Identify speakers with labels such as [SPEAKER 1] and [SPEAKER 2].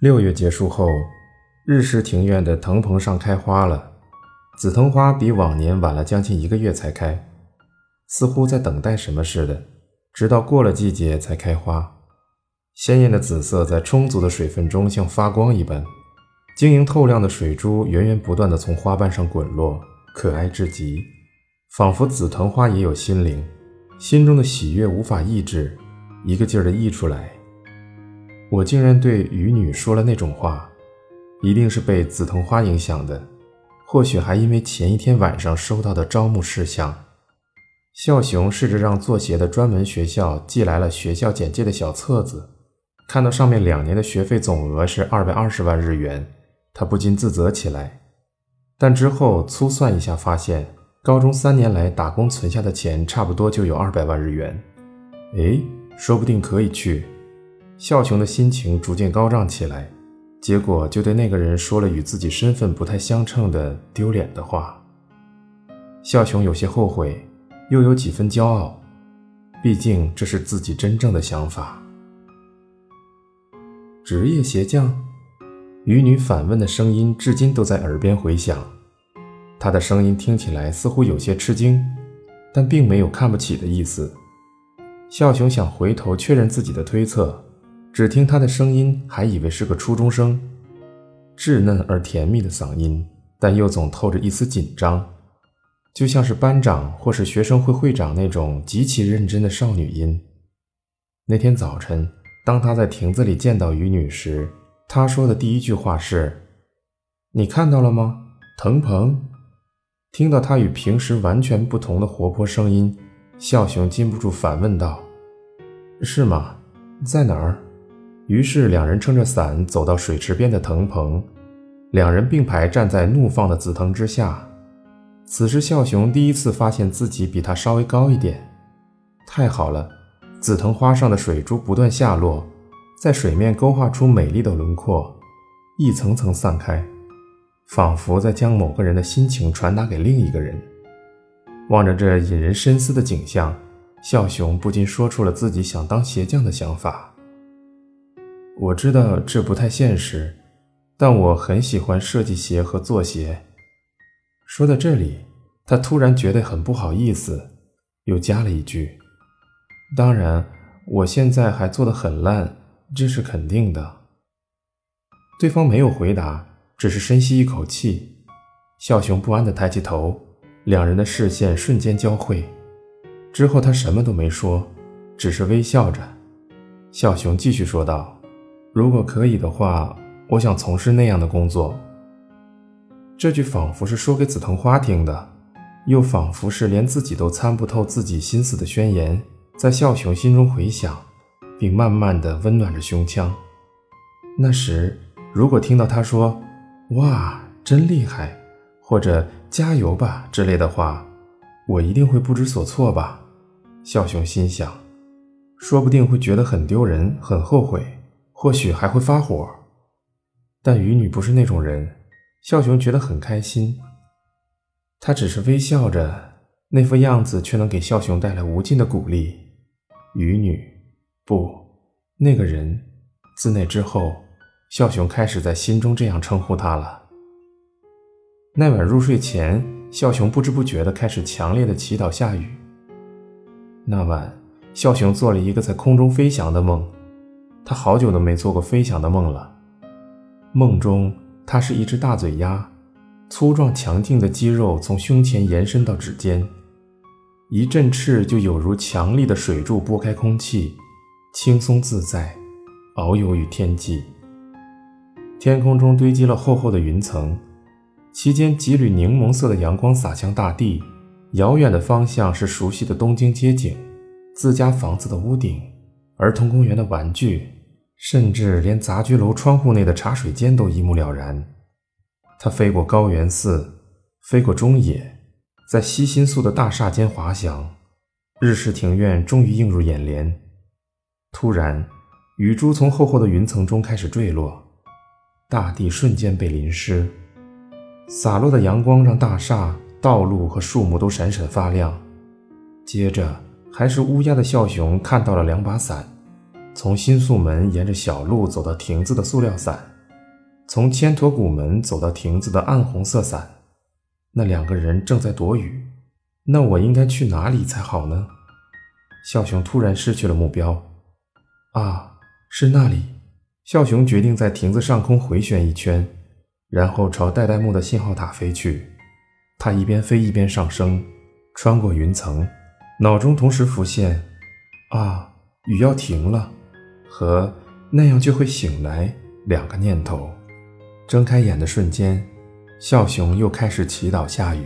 [SPEAKER 1] 六月结束后，日式庭院的藤棚上开花了，紫藤花比往年晚了将近一个月才开，似乎在等待什么似的，直到过了季节才开花。鲜艳的紫色在充足的水分中像发光一般，晶莹透亮的水珠源源不断地从花瓣上滚落，可爱至极，仿佛紫藤花也有心灵，心中的喜悦无法抑制，一个劲儿地溢出来。我竟然对渔女说了那种话，一定是被紫藤花影响的，或许还因为前一天晚上收到的招募事项。孝雄试着让做鞋的专门学校寄来了学校简介的小册子，看到上面两年的学费总额是二百二十万日元，他不禁自责起来。但之后粗算一下，发现高中三年来打工存下的钱差不多就有二百万日元。哎，说不定可以去。孝雄的心情逐渐高涨起来，结果就对那个人说了与自己身份不太相称的丢脸的话。孝雄有些后悔，又有几分骄傲，毕竟这是自己真正的想法。职业鞋匠，渔女反问的声音至今都在耳边回响。她的声音听起来似乎有些吃惊，但并没有看不起的意思。孝雄想回头确认自己的推测。只听他的声音，还以为是个初中生，稚嫩而甜蜜的嗓音，但又总透着一丝紧张，就像是班长或是学生会会长那种极其认真的少女音。那天早晨，当他在亭子里见到于女时，他说的第一句话是：“你看到了吗，藤棚？”听到他与平时完全不同的活泼声音，笑雄禁不住反问道：“是吗？在哪儿？”于是两人撑着伞走到水池边的藤棚，两人并排站在怒放的紫藤之下。此时孝雄第一次发现自己比他稍微高一点，太好了！紫藤花上的水珠不断下落，在水面勾画出美丽的轮廓，一层层散开，仿佛在将某个人的心情传达给另一个人。望着这引人深思的景象，孝雄不禁说出了自己想当鞋匠的想法。我知道这不太现实，但我很喜欢设计鞋和做鞋。说到这里，他突然觉得很不好意思，又加了一句：“当然，我现在还做得很烂，这是肯定的。”对方没有回答，只是深吸一口气。孝雄不安地抬起头，两人的视线瞬间交汇。之后他什么都没说，只是微笑着。孝雄继续说道。如果可以的话，我想从事那样的工作。这句仿佛是说给紫藤花听的，又仿佛是连自己都参不透自己心思的宣言，在孝雄心中回响，并慢慢的温暖着胸腔。那时，如果听到他说“哇，真厉害”或者“加油吧”之类的话，我一定会不知所措吧？孝雄心想，说不定会觉得很丢人，很后悔。或许还会发火，但渔女不是那种人。孝雄觉得很开心，他只是微笑着，那副样子却能给孝雄带来无尽的鼓励。渔女，不，那个人。自那之后，孝雄开始在心中这样称呼她了。那晚入睡前，孝雄不知不觉地开始强烈的祈祷下雨。那晚，孝雄做了一个在空中飞翔的梦。他好久都没做过飞翔的梦了。梦中，他是一只大嘴鸭，粗壮强劲的肌肉从胸前延伸到指尖，一振翅就有如强力的水柱拨开空气，轻松自在，遨游于天际。天空中堆积了厚厚的云层，其间几缕柠檬色的阳光洒向大地。遥远的方向是熟悉的东京街景，自家房子的屋顶，儿童公园的玩具。甚至连杂居楼窗户内的茶水间都一目了然。他飞过高原寺，飞过中野，在西新宿的大厦间滑翔。日式庭院终于映入眼帘。突然，雨珠从厚厚的云层中开始坠落，大地瞬间被淋湿。洒落的阳光让大厦、道路和树木都闪闪发亮。接着，还是乌鸦的笑熊看到了两把伞。从新宿门沿着小路走到亭子的塑料伞，从千驼谷门走到亭子的暗红色伞。那两个人正在躲雨，那我应该去哪里才好呢？笑雄突然失去了目标。啊，是那里！笑雄决定在亭子上空回旋一圈，然后朝代代木的信号塔飞去。他一边飞一边上升，穿过云层，脑中同时浮现：啊，雨要停了，和那样就会醒来两个念头。睁开眼的瞬间，笑熊又开始祈祷下雨。